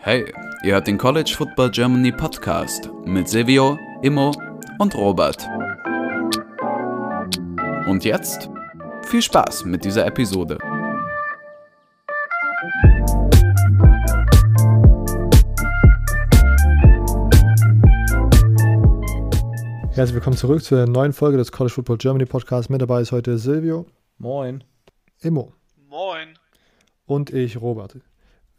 Hey, ihr hört den College Football Germany Podcast mit Silvio, Immo und Robert. Und jetzt viel Spaß mit dieser Episode. Herzlich willkommen zurück zu der neuen Folge des College Football Germany Podcast. Mit dabei ist heute Silvio. Moin. Immo. Und ich, Robert.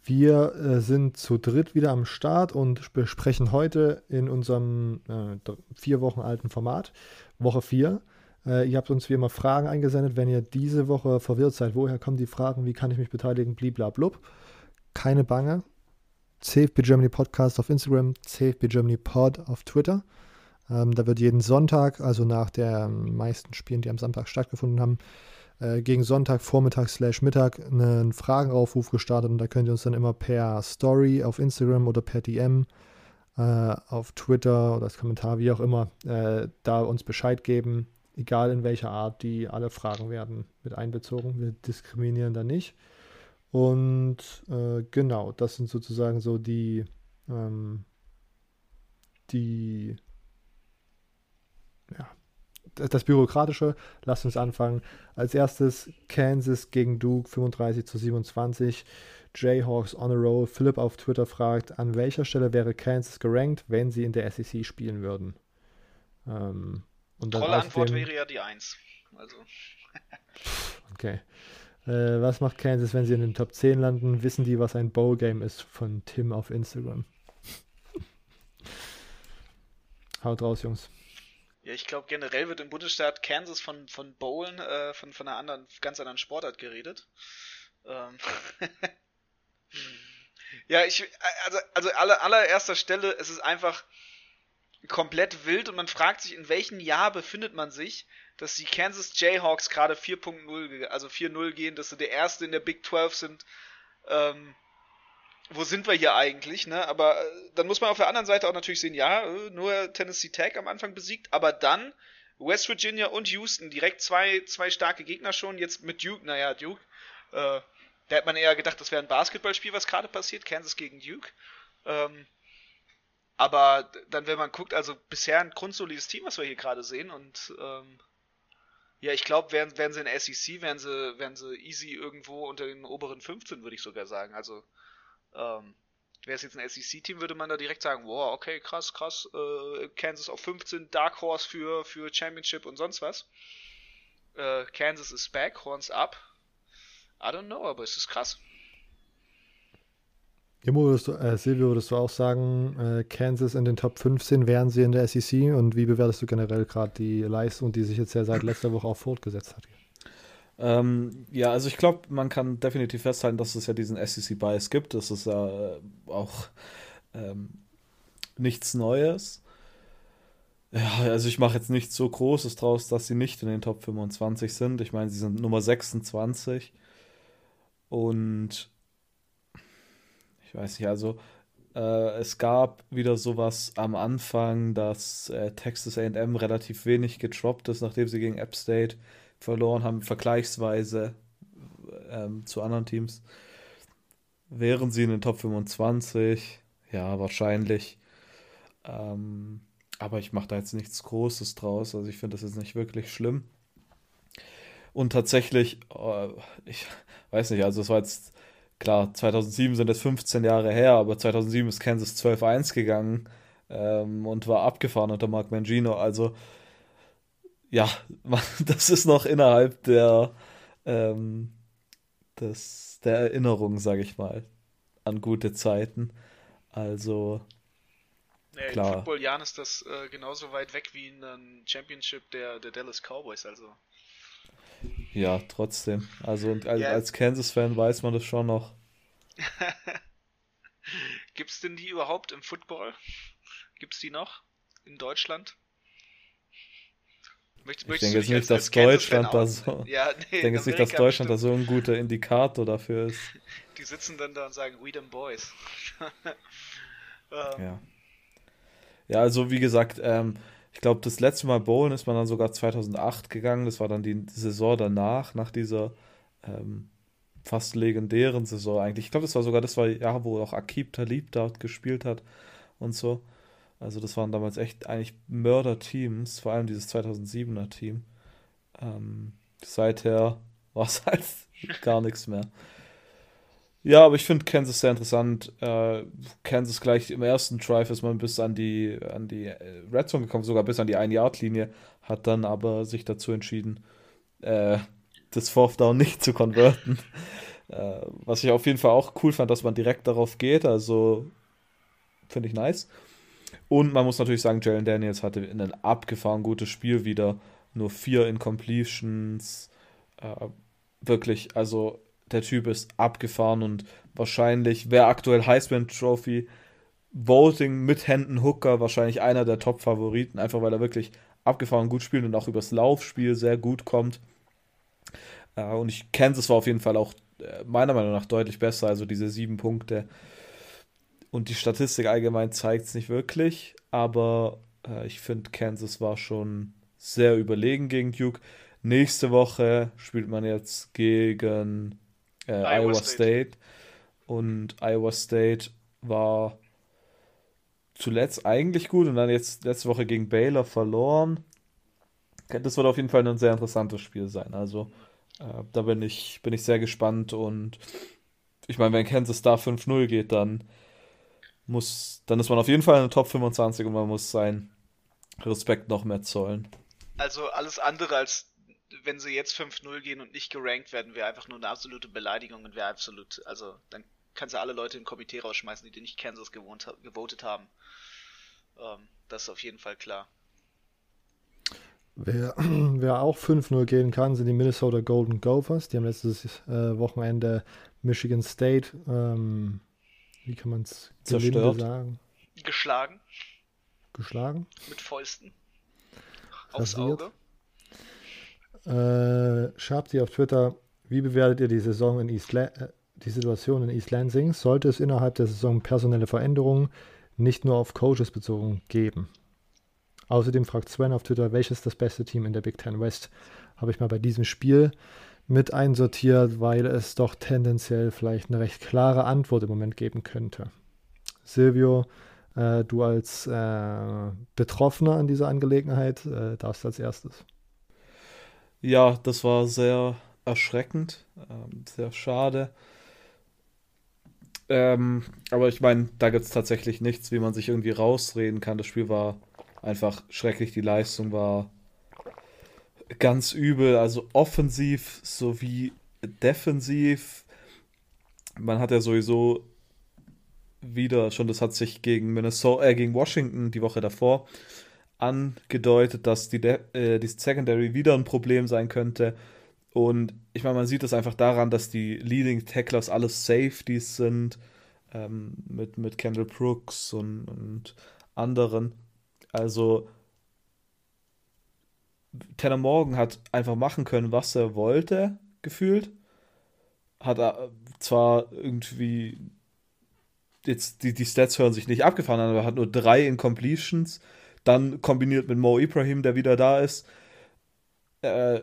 Wir äh, sind zu dritt wieder am Start und besprechen heute in unserem äh, vier Wochen alten Format, Woche 4. Äh, ihr habt uns wie immer Fragen eingesendet. Wenn ihr diese Woche verwirrt seid, woher kommen die Fragen, wie kann ich mich beteiligen, bliblablub. Keine Bange. CFB Germany Podcast auf Instagram, CFB Germany Pod auf Twitter. Ähm, da wird jeden Sonntag, also nach den meisten Spielen, die am Samstag stattgefunden haben, äh, gegen Sonntag, Vormittag, slash Mittag einen Fragenaufruf gestartet und da könnt ihr uns dann immer per Story auf Instagram oder per DM äh, auf Twitter oder als Kommentar, wie auch immer, äh, da uns Bescheid geben, egal in welcher Art, die alle Fragen werden mit einbezogen. Wir diskriminieren da nicht. Und äh, genau, das sind sozusagen so die, ähm, die ja, das Bürokratische. Lasst uns anfangen. Als erstes Kansas gegen Duke 35 zu 27. Jayhawks on a roll. Philipp auf Twitter fragt, an welcher Stelle wäre Kansas gerankt, wenn sie in der SEC spielen würden? Ähm, und Tolle Antwort wäre ja die 1. Also. okay. Äh, was macht Kansas, wenn sie in den Top 10 landen? Wissen die, was ein Bowl-Game ist von Tim auf Instagram? Haut raus, Jungs. Ja, ich glaube generell wird im Bundesstaat Kansas von, von Bowlen, äh, von, von einer anderen, ganz anderen Sportart geredet. Ähm ja, ich, also, also aller, allererster Stelle, es ist einfach komplett wild und man fragt sich, in welchem Jahr befindet man sich, dass die Kansas Jayhawks gerade 4.0, also 4.0 gehen, dass sie der erste in der Big 12 sind. Ähm, wo sind wir hier eigentlich, ne? Aber äh, dann muss man auf der anderen Seite auch natürlich sehen, ja, äh, nur Tennessee Tech am Anfang besiegt, aber dann West Virginia und Houston direkt zwei, zwei starke Gegner schon, jetzt mit Duke, naja, Duke, äh, da hätte man eher gedacht, das wäre ein Basketballspiel, was gerade passiert, Kansas gegen Duke. Ähm, aber dann, wenn man guckt, also bisher ein grundsolides Team, was wir hier gerade sehen und ähm, ja, ich glaube, wären, wären sie in SEC, wären sie, wären sie easy irgendwo unter den oberen 15, würde ich sogar sagen. Also ähm, Wäre es jetzt ein SEC-Team, würde man da direkt sagen, wow, okay, krass, krass, äh, Kansas auf 15, Dark Horse für, für Championship und sonst was. Äh, Kansas ist back, Horns up. I don't know, aber es ist krass. Jimo, würdest du, äh, Silvio, würdest du auch sagen, äh, Kansas in den Top 15 wären sie in der SEC und wie bewertest du generell gerade die Leistung, die sich jetzt ja seit letzter Woche auch fortgesetzt hat? Ähm, ja, also ich glaube, man kann definitiv festhalten, dass es ja diesen SEC-Bias gibt. Das ist ja äh, auch ähm, nichts Neues. Ja, also ich mache jetzt nichts so Großes draus, dass sie nicht in den Top 25 sind. Ich meine, sie sind Nummer 26. Und ich weiß nicht, also äh, es gab wieder sowas am Anfang, dass äh, Texas AM relativ wenig getroppt ist, nachdem sie gegen App State verloren haben, vergleichsweise ähm, zu anderen Teams. Wären sie in den Top 25? Ja, wahrscheinlich. Ähm, aber ich mache da jetzt nichts Großes draus. Also ich finde das jetzt nicht wirklich schlimm. Und tatsächlich, äh, ich weiß nicht, also es war jetzt, klar, 2007 sind es 15 Jahre her, aber 2007 ist Kansas 12-1 gegangen ähm, und war abgefahren unter Mark Mangino. Also ja, das ist noch innerhalb der, ähm, des, der Erinnerung, sage ich mal, an gute Zeiten. Also, nee, klar. Im Football-Jahren ist das äh, genauso weit weg wie ein Championship der, der Dallas Cowboys, also. Ja, trotzdem. Also, und als, yeah. als Kansas-Fan weiß man das schon noch. Gibt's denn die überhaupt im Football? Gibt's die noch in Deutschland? Möcht, ich denke jetzt nicht, dass Deutschland da so. Ja, nee, ich denke nicht, dass Deutschland da so ein guter Indikator dafür ist. Die sitzen dann da und sagen, we them boys. ähm. Ja. Ja, also wie gesagt, ähm, ich glaube, das letzte Mal Bowlen ist man dann sogar 2008 gegangen. Das war dann die Saison danach, nach dieser ähm, fast legendären Saison eigentlich. Ich glaube, das war sogar das war Jahr, wo auch Akib Talib dort gespielt hat und so. Also das waren damals echt eigentlich Mörder-Teams, vor allem dieses 2007er Team. Ähm, seither war es halt gar nichts mehr. Ja, aber ich finde Kansas sehr interessant. Äh, Kansas gleich im ersten Drive ist man bis an die, an die äh, Red Zone gekommen, sogar bis an die 1-Yard-Linie, hat dann aber sich dazu entschieden, äh, das Fourth Down nicht zu konverten. äh, was ich auf jeden Fall auch cool fand, dass man direkt darauf geht, also finde ich nice. Und man muss natürlich sagen, Jalen Daniels hatte ein abgefahren gutes Spiel wieder. Nur vier Incompletions. Äh, wirklich, also der Typ ist abgefahren und wahrscheinlich wäre aktuell Heisman Trophy Voting mit Händen Hooker wahrscheinlich einer der Top-Favoriten, einfach weil er wirklich abgefahren gut spielt und auch übers Laufspiel sehr gut kommt. Äh, und ich Kansas war auf jeden Fall auch äh, meiner Meinung nach deutlich besser, also diese sieben Punkte. Und die Statistik allgemein zeigt es nicht wirklich, aber äh, ich finde, Kansas war schon sehr überlegen gegen Duke. Nächste Woche spielt man jetzt gegen äh, Iowa, Iowa State. State. Und Iowa State war zuletzt eigentlich gut und dann jetzt letzte Woche gegen Baylor verloren. Das wird auf jeden Fall ein sehr interessantes Spiel sein. Also äh, da bin ich, bin ich sehr gespannt und ich meine, wenn Kansas da 5-0 geht, dann muss, dann ist man auf jeden Fall in der Top 25 und man muss seinen Respekt noch mehr zollen. Also alles andere als wenn sie jetzt 5-0 gehen und nicht gerankt werden, wäre einfach nur eine absolute Beleidigung und wäre absolut, also dann kannst du alle Leute im Komitee rausschmeißen, die nicht Kansas gewohnt, gewotet haben. Ähm, das ist auf jeden Fall klar. Wer, wer auch 5-0 gehen kann, sind die Minnesota Golden Gophers. Die haben letztes äh, Wochenende Michigan State, ähm, wie kann man es sagen? Geschlagen. Geschlagen? Mit Fäusten. Aufs Auge. Äh, schreibt sie auf Twitter, wie bewertet ihr die Saison in East äh, die Situation in East Lansing? Sollte es innerhalb der Saison personelle Veränderungen nicht nur auf Coaches bezogen geben? Außerdem fragt Sven auf Twitter, welches das beste Team in der Big Ten West? Habe ich mal bei diesem Spiel mit einsortiert, weil es doch tendenziell vielleicht eine recht klare Antwort im Moment geben könnte. Silvio, äh, du als äh, Betroffener an dieser Angelegenheit äh, darfst als erstes. Ja, das war sehr erschreckend, ähm, sehr schade. Ähm, aber ich meine, da gibt es tatsächlich nichts, wie man sich irgendwie rausreden kann. Das Spiel war einfach schrecklich, die Leistung war ganz übel, also offensiv sowie defensiv. Man hat ja sowieso wieder schon, das hat sich gegen Minnesota, äh, gegen Washington die Woche davor angedeutet, dass die, äh, die Secondary wieder ein Problem sein könnte. Und ich meine, man sieht es einfach daran, dass die Leading Tacklers alles Safeties sind, ähm, mit, mit Kendall Brooks und, und anderen. Also, Tanner Morgan hat einfach machen können, was er wollte, gefühlt. Hat er zwar irgendwie jetzt die, die Stats hören sich nicht abgefahren an, aber hat nur drei Incompletions dann kombiniert mit Mo Ibrahim, der wieder da ist. Äh,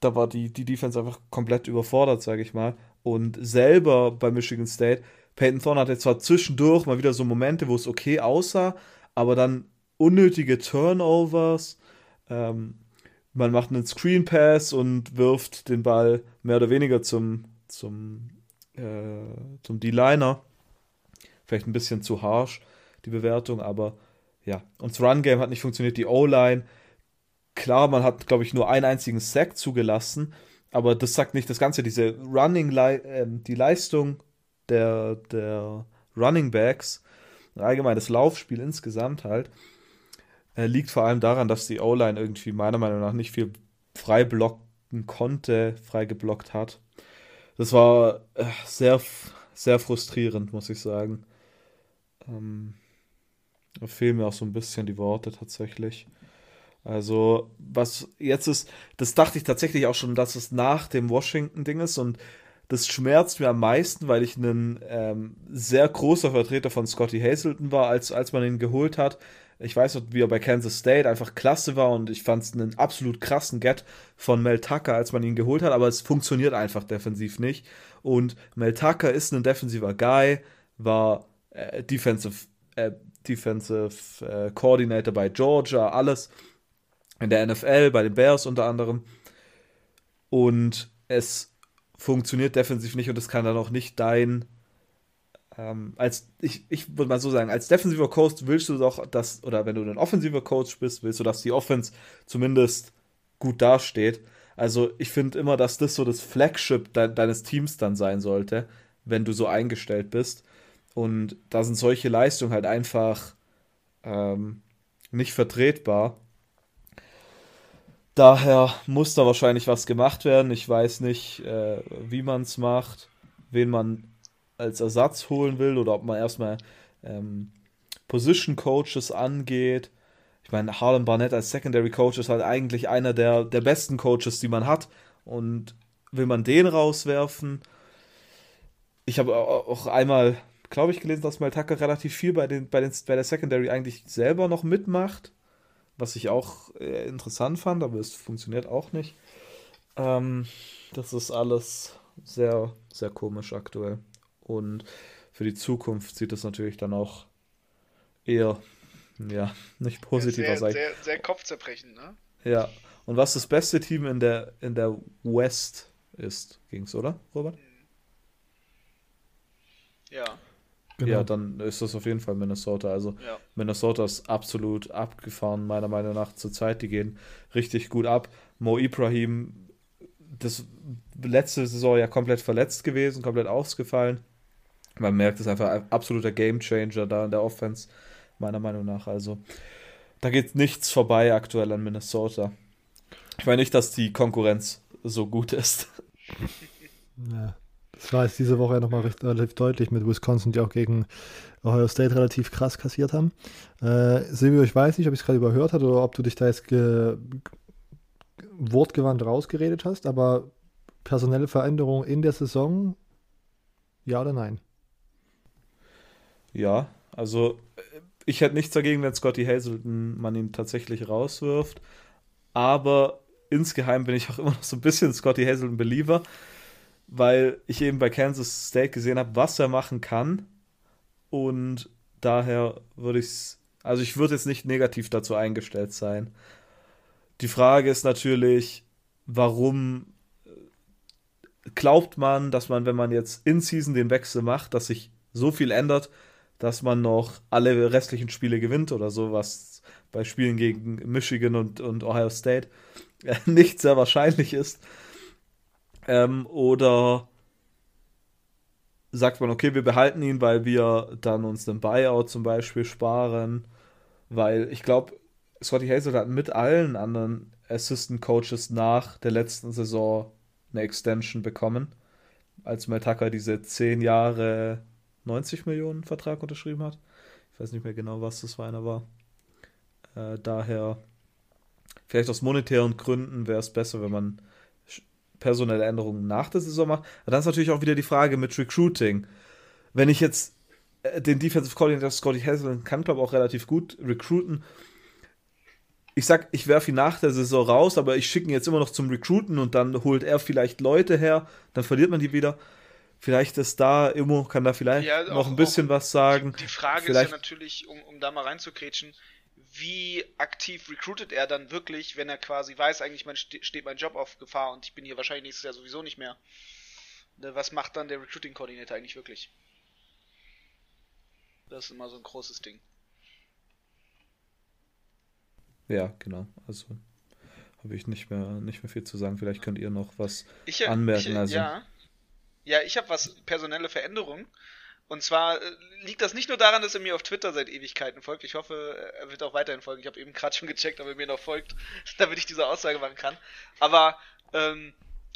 da war die, die Defense einfach komplett überfordert, sage ich mal. Und selber bei Michigan State, Peyton Thorne hatte zwar zwischendurch mal wieder so Momente, wo es okay aussah, aber dann unnötige Turnovers. Ähm, man macht einen Screen Pass und wirft den Ball mehr oder weniger zum, zum, äh, zum D-Liner. Vielleicht ein bisschen zu harsh, die Bewertung, aber ja, und das Run-Game hat nicht funktioniert, die O-Line. Klar, man hat, glaube ich, nur einen einzigen Sack zugelassen, aber das sagt nicht das Ganze. Diese Running, äh, die Leistung der, der Running Backs, allgemein das Laufspiel insgesamt halt, äh, liegt vor allem daran, dass die O-Line irgendwie meiner Meinung nach nicht viel frei blocken konnte, frei geblockt hat. Das war äh, sehr, sehr frustrierend, muss ich sagen. Ähm, da fehlen mir auch so ein bisschen die Worte tatsächlich. Also, was jetzt ist, das dachte ich tatsächlich auch schon, dass es nach dem Washington-Ding ist und das schmerzt mir am meisten, weil ich ein ähm, sehr großer Vertreter von Scotty Hazelton war, als, als man ihn geholt hat. Ich weiß noch, wie er bei Kansas State einfach klasse war und ich fand es einen absolut krassen Get von Mel Tucker, als man ihn geholt hat, aber es funktioniert einfach defensiv nicht. Und Mel Tucker ist ein defensiver Guy, war äh, Defensive, äh, Defensive äh, Coordinator bei Georgia, alles in der NFL, bei den Bears unter anderem. Und es funktioniert defensiv nicht und es kann dann auch nicht dein ähm, als ich, ich würde mal so sagen, als defensiver Coach willst du doch, dass, oder wenn du ein offensiver Coach bist, willst du, dass die Offense zumindest gut dasteht. Also ich finde immer, dass das so das Flagship de deines Teams dann sein sollte, wenn du so eingestellt bist. Und da sind solche Leistungen halt einfach ähm, nicht vertretbar. Daher muss da wahrscheinlich was gemacht werden. Ich weiß nicht, äh, wie man es macht, wen man als Ersatz holen will oder ob man erstmal ähm, Position Coaches angeht. Ich meine, Harlem Barnett als Secondary Coach ist halt eigentlich einer der, der besten Coaches, die man hat. Und will man den rauswerfen? Ich habe auch einmal, glaube ich, gelesen, dass Maltaka relativ viel bei, den, bei, den, bei der Secondary eigentlich selber noch mitmacht. Was ich auch äh, interessant fand, aber es funktioniert auch nicht. Ähm, das ist alles sehr, sehr komisch aktuell. Und für die Zukunft sieht es natürlich dann auch eher, ja, nicht positiver ja, sehr, sehr, sehr kopfzerbrechend, ne? Ja. Und was das beste Team in der, in der West ist, ging's, oder, Robert? Ja. Genau. Ja, dann ist das auf jeden Fall Minnesota. Also ja. Minnesota ist absolut abgefahren, meiner Meinung nach zur Zeit. Die gehen richtig gut ab. Mo Ibrahim, das letzte Saison ja komplett verletzt gewesen, komplett ausgefallen. Man merkt, es ist einfach ein absoluter Gamechanger da in der Offense, meiner Meinung nach. Also, da geht nichts vorbei aktuell an Minnesota. Ich meine nicht, dass die Konkurrenz so gut ist. Ja, das war jetzt diese Woche nochmal relativ deutlich mit Wisconsin, die auch gegen Ohio State relativ krass kassiert haben. Äh, Silvio, ich weiß nicht, ob ich es gerade überhört habe oder ob du dich da jetzt wortgewandt rausgeredet hast, aber personelle Veränderung in der Saison, ja oder nein? Ja, also äh, ich hätte nichts dagegen, wenn Scotty Hazelton man ihn tatsächlich rauswirft. Aber insgeheim bin ich auch immer noch so ein bisschen Scotty Hazelton Believer, weil ich eben bei Kansas State gesehen habe, was er machen kann. Und daher würde ich es, also ich würde jetzt nicht negativ dazu eingestellt sein. Die Frage ist natürlich, warum äh, glaubt man, dass man, wenn man jetzt in Season den Wechsel macht, dass sich so viel ändert, dass man noch alle restlichen Spiele gewinnt oder so, was bei Spielen gegen Michigan und, und Ohio State äh, nicht sehr wahrscheinlich ist. Ähm, oder sagt man, okay, wir behalten ihn, weil wir dann uns den Buyout zum Beispiel sparen. Weil ich glaube, Scotty Hazel hat mit allen anderen Assistant Coaches nach der letzten Saison eine Extension bekommen. Als Mel Tucker diese zehn Jahre 90 Millionen Vertrag unterschrieben hat. Ich weiß nicht mehr genau, was das für einer war. Äh, daher, vielleicht aus monetären Gründen wäre es besser, wenn man personelle Änderungen nach der Saison macht. Aber dann ist natürlich auch wieder die Frage mit Recruiting. Wenn ich jetzt äh, den Defensive Coordinator Scotty Hazelton kann, glaube ich, auch relativ gut recruiten. Ich sag, ich werfe ihn nach der Saison raus, aber ich schicke ihn jetzt immer noch zum Recruiten und dann holt er vielleicht Leute her, dann verliert man die wieder. Vielleicht ist da, Immo kann da vielleicht ja, noch ein bisschen was sagen. Die, die Frage vielleicht... ist ja natürlich, um, um da mal reinzukretschen, wie aktiv recruitet er dann wirklich, wenn er quasi weiß, eigentlich mein, steht mein Job auf Gefahr und ich bin hier wahrscheinlich nächstes Jahr sowieso nicht mehr. Ne, was macht dann der Recruiting-Koordinator eigentlich wirklich? Das ist immer so ein großes Ding. Ja, genau. Also habe ich nicht mehr, nicht mehr viel zu sagen. Vielleicht könnt ihr noch was ich, äh, anmerken. Ich, also, ja, ja, ich habe was personelle Veränderungen. Und zwar äh, liegt das nicht nur daran, dass er mir auf Twitter seit Ewigkeiten folgt. Ich hoffe, er wird auch weiterhin folgen. Ich habe eben gerade schon gecheckt, ob er mir noch folgt, damit ich diese Aussage machen kann. Aber ähm,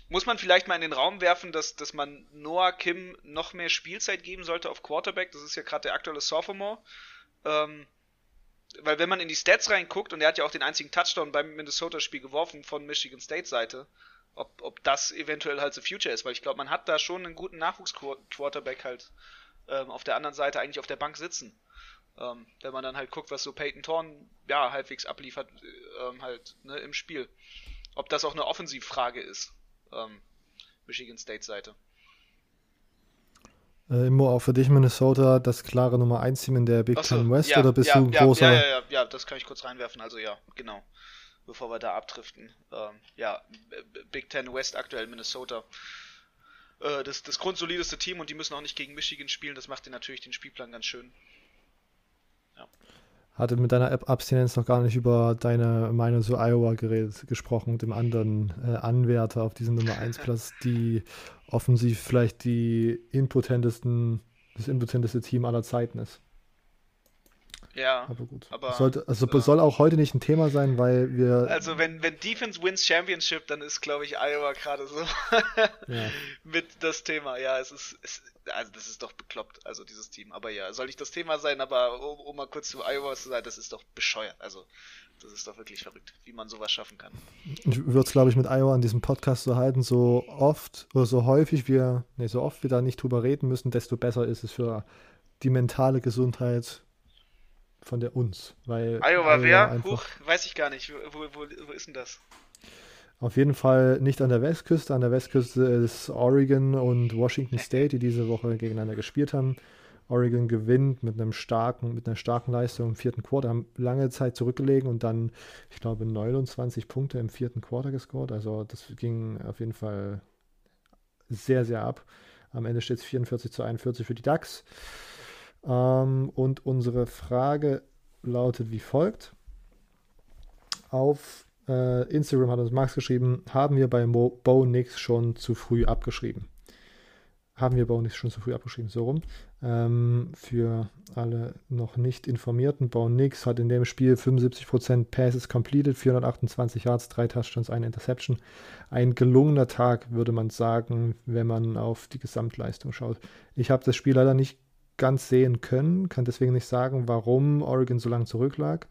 muss man vielleicht mal in den Raum werfen, dass, dass man Noah Kim noch mehr Spielzeit geben sollte auf Quarterback. Das ist ja gerade der aktuelle Sophomore. Ähm, weil wenn man in die Stats reinguckt, und er hat ja auch den einzigen Touchdown beim Minnesota-Spiel geworfen von Michigan State Seite, ob, ob das eventuell halt the future ist, weil ich glaube, man hat da schon einen guten Nachwuchs-Quarterback halt ähm, auf der anderen Seite eigentlich auf der Bank sitzen. Ähm, wenn man dann halt guckt, was so Peyton Thorne ja halbwegs abliefert, ähm, halt ne, im Spiel. Ob das auch eine Offensivfrage ist, ähm, Michigan State Seite. Äh, Immo, auch für dich Minnesota das klare Nummer 1 Team in der Big Ten West ja, oder bist ja, du ein ja, großer? Ja, ja, ja, ja, das kann ich kurz reinwerfen. Also ja, genau. Bevor wir da abdriften. Ähm, ja, Big Ten West aktuell Minnesota. Äh, das, das grundsolideste Team und die müssen auch nicht gegen Michigan spielen. Das macht dir natürlich den Spielplan ganz schön. Hatte mit deiner App Abstinenz noch gar nicht über deine Meinung zu Iowa geredet, gesprochen, dem anderen äh, Anwärter auf diesen Nummer 1 Platz, die offensiv vielleicht die impotentesten, das impotenteste Team aller Zeiten ist. Ja. Aber gut. Aber, Sollte, also äh, soll auch heute nicht ein Thema sein, weil wir Also wenn, wenn Defense wins Championship, dann ist glaube ich Iowa gerade so ja, mit das Thema. Ja, es ist, es, also das ist doch bekloppt, also dieses Team. Aber ja, soll nicht das Thema sein, aber um, um mal kurz zu Iowa zu sagen, das ist doch bescheuert. Also das ist doch wirklich verrückt, wie man sowas schaffen kann. ich würde es, glaube ich, mit Iowa an diesem Podcast so halten, so oft oder so häufig wir, nee, so oft wir da nicht drüber reden müssen, desto besser ist es für die mentale Gesundheit von der uns. Weil Iowa wer? einfach Huch, weiß ich gar nicht. Wo, wo, wo ist denn das? auf jeden Fall nicht an der Westküste. An der Westküste ist Oregon und Washington State, die diese Woche gegeneinander gespielt haben. Oregon gewinnt mit einem starken, mit einer starken Leistung im vierten Quarter, haben lange Zeit zurückgelegen und dann, ich glaube, 29 Punkte im vierten Quarter gescored. Also das ging auf jeden Fall sehr, sehr ab. Am Ende steht es 44 zu 41 für die Ducks. Ähm, und unsere Frage lautet wie folgt. Auf äh, Instagram hat uns Max geschrieben, haben wir bei Mo Bo Nix schon zu früh abgeschrieben. Haben wir Bo Nix schon zu früh abgeschrieben, so rum. Ähm, für alle noch nicht informierten, Bo Nix hat in dem Spiel 75% Passes completed, 428 Yards, 3 Touchdowns, eine Interception. Ein gelungener Tag, würde man sagen, wenn man auf die Gesamtleistung schaut. Ich habe das Spiel leider nicht ganz sehen können, kann deswegen nicht sagen, warum Oregon so lange zurücklag.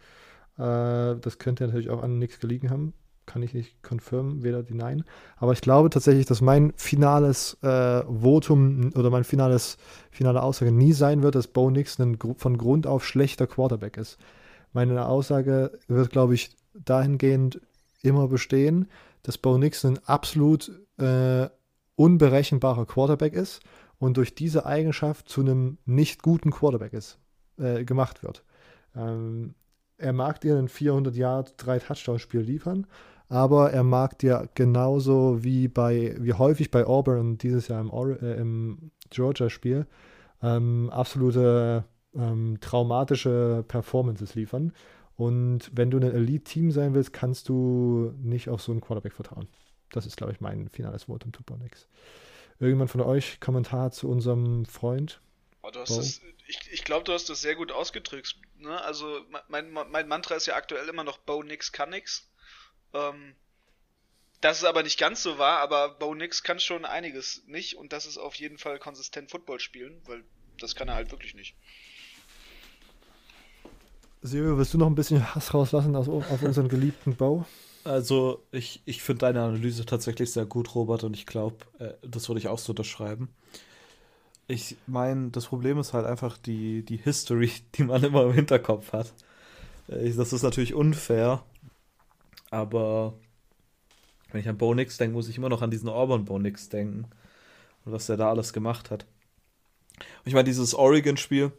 Äh, das könnte natürlich auch an nichts gelegen haben. Kann ich nicht confirmen, weder die Nein. Aber ich glaube tatsächlich, dass mein finales äh, Votum oder mein finales, finale Aussage nie sein wird, dass Bo Nix ein von Grund auf schlechter Quarterback ist. Meine Aussage wird, glaube ich, dahingehend immer bestehen, dass Bo Nix ein absolut äh, unberechenbarer Quarterback ist und durch diese Eigenschaft zu einem nicht guten Quarterback ist, äh, gemacht wird. Ähm, er mag dir ein 400 Yard, drei Touchdown-Spiel liefern, aber er mag dir genauso wie bei, wie häufig bei Auburn dieses Jahr im, äh, im Georgia-Spiel ähm, absolute ähm, traumatische Performances liefern. Und wenn du ein Elite-Team sein willst, kannst du nicht auf so einen Quarterback vertrauen. Das ist, glaube ich, mein finales Votum zu Bonix. Irgendjemand von euch Kommentar zu unserem Freund? Oh, du hast das, ich ich glaube, du hast das sehr gut ausgedrückt. Ne? Also mein, mein Mantra ist ja aktuell immer noch Bo nix kann nix. Ähm, das ist aber nicht ganz so wahr, aber Bo nix kann schon einiges nicht und das ist auf jeden Fall konsistent Football spielen, weil das kann er halt wirklich nicht. Silvio, willst du noch ein bisschen Hass rauslassen auf, auf unseren geliebten Bo? Also, ich, ich finde deine Analyse tatsächlich sehr gut, Robert, und ich glaube, äh, das würde ich auch so unterschreiben. Ich meine, das Problem ist halt einfach die, die History, die man immer im Hinterkopf hat. Äh, das ist natürlich unfair, aber wenn ich an Bo Nix denke, muss ich immer noch an diesen Auburn Bo Nix denken und was der da alles gemacht hat. Und ich meine, dieses Oregon-Spiel,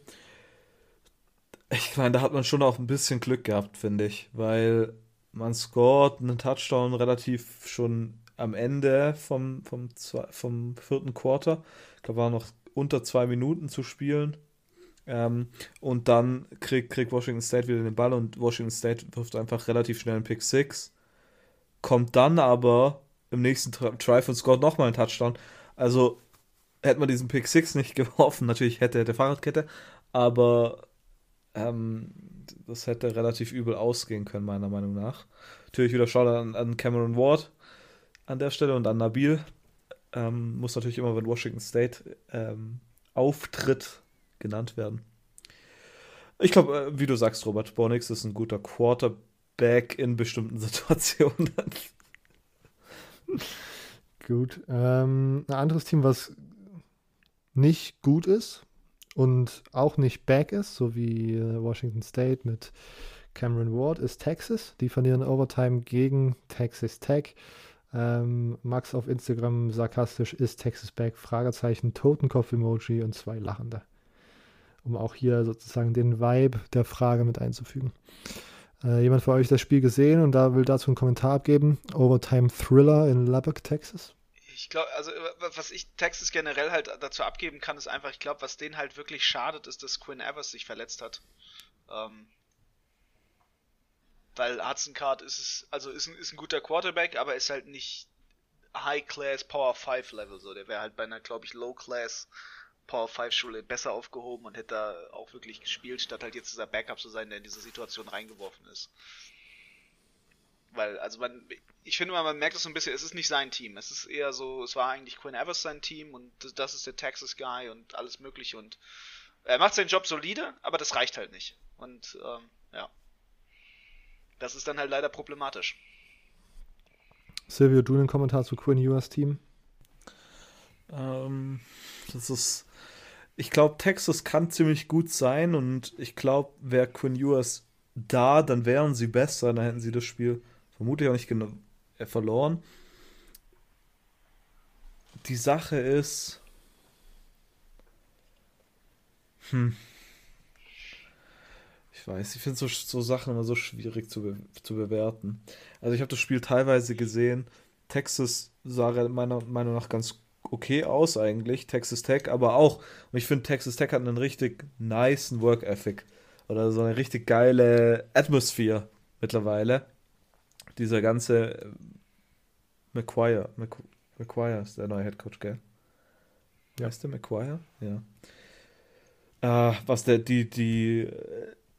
ich meine, da hat man schon auch ein bisschen Glück gehabt, finde ich, weil man scored einen Touchdown relativ schon am Ende vom, vom, zwei, vom vierten Quarter. Ich glaube, war noch unter zwei Minuten zu spielen. Ähm, und dann kriegt, kriegt Washington State wieder den Ball und Washington State wirft einfach relativ schnell einen Pick 6. Kommt dann aber im nächsten Drive und scored nochmal einen Touchdown. Also hätte man diesen Pick 6 nicht geworfen, natürlich hätte er der Fahrradkette, aber ähm, das hätte relativ übel ausgehen können, meiner Meinung nach. Natürlich wieder Shoutout an, an Cameron Ward an der Stelle und an Nabil. Ähm, muss natürlich immer, wenn Washington State ähm, auftritt, genannt werden. Ich glaube, äh, wie du sagst, Robert Bonix ist ein guter Quarterback in bestimmten Situationen. Gut. Ähm, ein anderes Team, was nicht gut ist, und auch nicht back ist, so wie äh, Washington State mit Cameron Ward, ist Texas. Die verlieren Overtime gegen Texas Tech. Ähm, Max auf Instagram sarkastisch ist Texas back? Fragezeichen, Totenkopf-Emoji und zwei Lachende. Um auch hier sozusagen den Vibe der Frage mit einzufügen. Äh, jemand von euch das Spiel gesehen und da will dazu einen Kommentar abgeben? Overtime Thriller in Lubbock, Texas? Ich glaube, also was ich Texas generell halt dazu abgeben kann, ist einfach, ich glaube, was denen halt wirklich schadet, ist, dass Quinn Evers sich verletzt hat. Ähm, weil Hudson Card ist es, also ist ein, ist ein guter Quarterback, aber ist halt nicht High Class Power 5 Level so. Der wäre halt bei einer, glaube ich, Low Class Power 5 Schule besser aufgehoben und hätte da auch wirklich gespielt, statt halt jetzt dieser Backup zu sein, der in diese Situation reingeworfen ist. Weil, also man, ich finde mal, man merkt es so ein bisschen, es ist nicht sein Team. Es ist eher so, es war eigentlich Quinn Evers sein Team und das ist der Texas Guy und alles mögliche und er macht seinen Job solide, aber das reicht halt nicht. Und ähm, ja. Das ist dann halt leider problematisch. Silvio, du einen Kommentar zu Quinn Ewers Team? Ähm, das ist. Ich glaube, Texas kann ziemlich gut sein und ich glaube, wäre Quinn Ewers da, dann wären sie besser, dann hätten sie das Spiel vermutlich auch nicht genau verloren. Die Sache ist. Hm. Ich weiß, ich finde so, so Sachen immer so schwierig zu, be zu bewerten. Also ich habe das Spiel teilweise gesehen. Texas sah meiner Meinung nach ganz okay aus eigentlich, Texas Tech, aber auch, und ich finde Texas Tech hat einen richtig nice Work Ethic oder so eine richtig geile Atmosphäre mittlerweile. Dieser ganze äh, McQuire, McQuire ist der neue Head Coach, gell? Ja. Heißt der McQuire? Ja. Äh, was der, die, die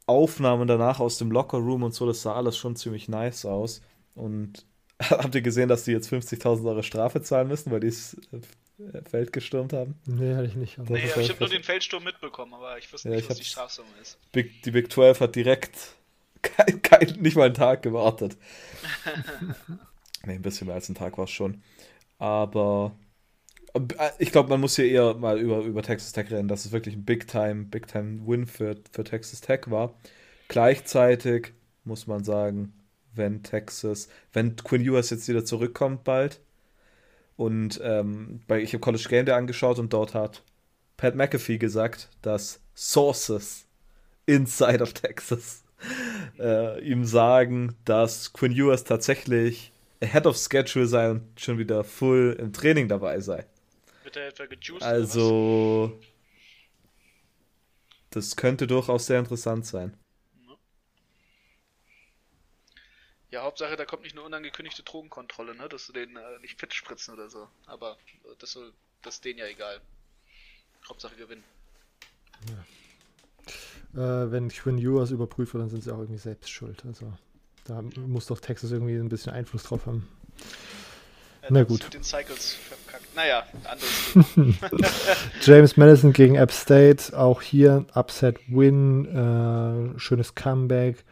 Aufnahmen danach aus dem Locker Room und so, das sah alles schon ziemlich nice aus. Und habt ihr gesehen, dass die jetzt 50.000 Euro Strafe zahlen müssen, weil die das äh, Feld gestürmt haben? Nee, hatte ich nicht. Nee, ich habe nur den Feldsturm mitbekommen, aber ich wusste ja, nicht, was die Strafsumme ist. Big, die Big 12 hat direkt kein, kein, nicht mal einen Tag gewartet. nee, ein bisschen mehr als einen Tag war es schon. Aber ich glaube, man muss hier eher mal über, über Texas Tech reden, dass es wirklich ein Big-Time, Big-Time-Win für, für Texas Tech war. Gleichzeitig muss man sagen, wenn Texas, wenn Quinn Ewers jetzt wieder zurückkommt bald und ähm, bei, ich habe College Game Day angeschaut und dort hat Pat McAfee gesagt, dass Sources inside of Texas äh, ihm sagen, dass Quinn Ewers tatsächlich ahead of schedule sei und schon wieder full im Training dabei sei. Wird er etwa gejuiced? Also, das könnte durchaus sehr interessant sein. Ja, Hauptsache, da kommt nicht eine unangekündigte Drogenkontrolle, ne? Dass du den äh, nicht fit spritzen oder so. Aber äh, das, soll, das ist denen ja egal. Hauptsache gewinnen. Ja. Äh, wenn Quinn Ewers überprüfe, dann sind sie auch irgendwie selbst schuld. Also da muss doch Texas irgendwie ein bisschen Einfluss drauf haben. Ja, Na gut. Den Cycles verkackt. Naja, anderes James Madison gegen App State, auch hier Upset Win, äh, schönes Comeback.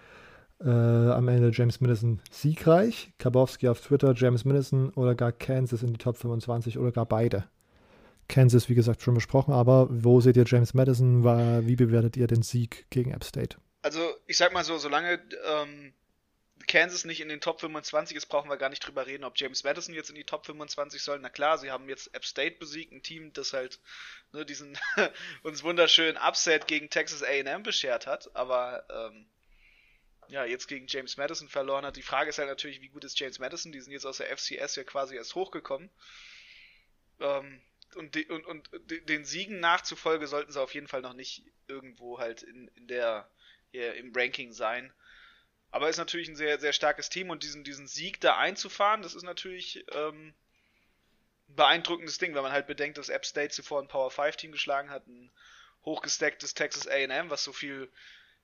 Äh, am Ende James Madison siegreich. Kabowski auf Twitter, James Madison oder gar Kansas in die Top 25 oder gar beide. Kansas, wie gesagt, schon besprochen, aber wo seht ihr James Madison? Wie bewertet ihr den Sieg gegen App State? Also, ich sag mal so, solange ähm, Kansas nicht in den Top 25 ist, brauchen wir gar nicht drüber reden, ob James Madison jetzt in die Top 25 soll. Na klar, sie haben jetzt App State besiegt, ein Team, das halt ne, diesen uns wunderschönen Upset gegen Texas A&M beschert hat, aber ähm, ja, jetzt gegen James Madison verloren hat. Die Frage ist halt natürlich, wie gut ist James Madison? Die sind jetzt aus der FCS ja quasi erst hochgekommen. Ähm, und, die, und, und den Siegen nachzufolge sollten sie auf jeden Fall noch nicht irgendwo halt in, in der, ja, im Ranking sein. Aber ist natürlich ein sehr, sehr starkes Team und diesen, diesen Sieg da einzufahren, das ist natürlich ähm, ein beeindruckendes Ding, wenn man halt bedenkt, dass App State zuvor ein Power 5 Team geschlagen hat, ein hochgestecktes Texas AM, was so viel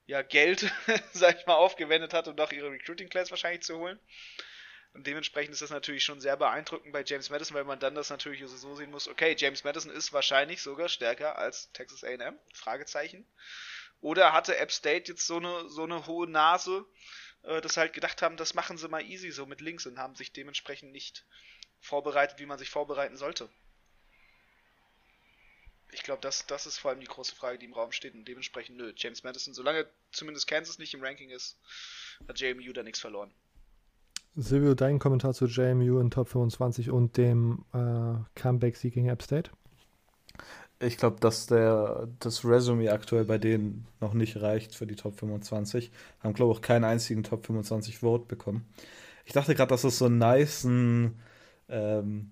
ja, Geld, sag ich mal, aufgewendet hat, um doch ihre Recruiting Class wahrscheinlich zu holen. Und dementsprechend ist das natürlich schon sehr beeindruckend bei James Madison, weil man dann das natürlich so sehen muss, okay, James Madison ist wahrscheinlich sogar stärker als Texas AM, Fragezeichen. Oder hatte App State jetzt so eine, so eine hohe Nase, äh, dass sie halt gedacht haben, das machen sie mal easy so mit links und haben sich dementsprechend nicht vorbereitet, wie man sich vorbereiten sollte. Ich, glaube, das, das ist vor allem die große Frage, die im Raum steht. Und dementsprechend, nö, James Madison, solange zumindest Kansas nicht im Ranking ist, hat JMU da nichts verloren. Silvio, dein Kommentar zu JMU in Top 25 und dem äh, Comeback-Sieg gegen App State? Ich glaube, dass der, das Resume aktuell bei denen noch nicht reicht für die Top 25. Haben, glaube ich, auch keinen einzigen Top 25 Vote bekommen. Ich dachte gerade, dass es so einen niceen ähm,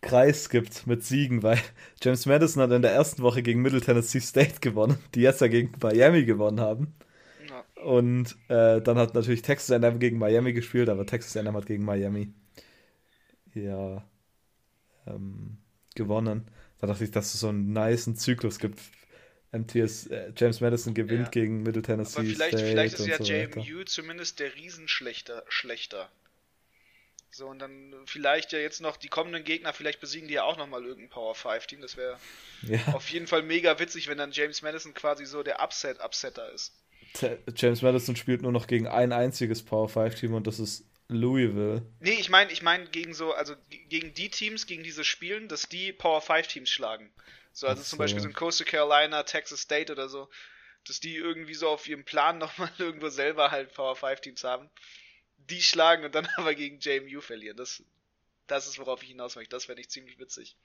Kreis gibt mit Siegen, weil James Madison hat in der ersten Woche gegen Middle Tennessee State gewonnen, die jetzt ja gegen Miami gewonnen haben. Und äh, dann hat natürlich Texas A&M gegen Miami gespielt, aber Texas A&M hat gegen Miami ja ähm, gewonnen. Da dachte ich, dass es so einen niceen Zyklus gibt. MTS, äh, James Madison gewinnt ja. gegen Middle Tennessee aber vielleicht, State vielleicht ist ja so JMU zumindest der Riesenschlechter. Schlechter. So, und dann vielleicht ja jetzt noch die kommenden Gegner, vielleicht besiegen die ja auch nochmal irgendein Power 5 Team. Das wäre ja. auf jeden Fall mega witzig, wenn dann James Madison quasi so der Upset-Upsetter ist. James Madison spielt nur noch gegen ein einziges Power 5 Team und das ist Louisville. Nee, ich meine, ich meine gegen so, also gegen die Teams, gegen diese Spielen, dass die Power 5 Teams schlagen. So, also so. zum Beispiel so ein Coastal Carolina, Texas State oder so, dass die irgendwie so auf ihrem Plan nochmal irgendwo selber halt Power 5 Teams haben die schlagen und dann aber gegen JMU verlieren. Das, das ist, worauf ich hinaus möchte. Das wäre nicht ziemlich witzig.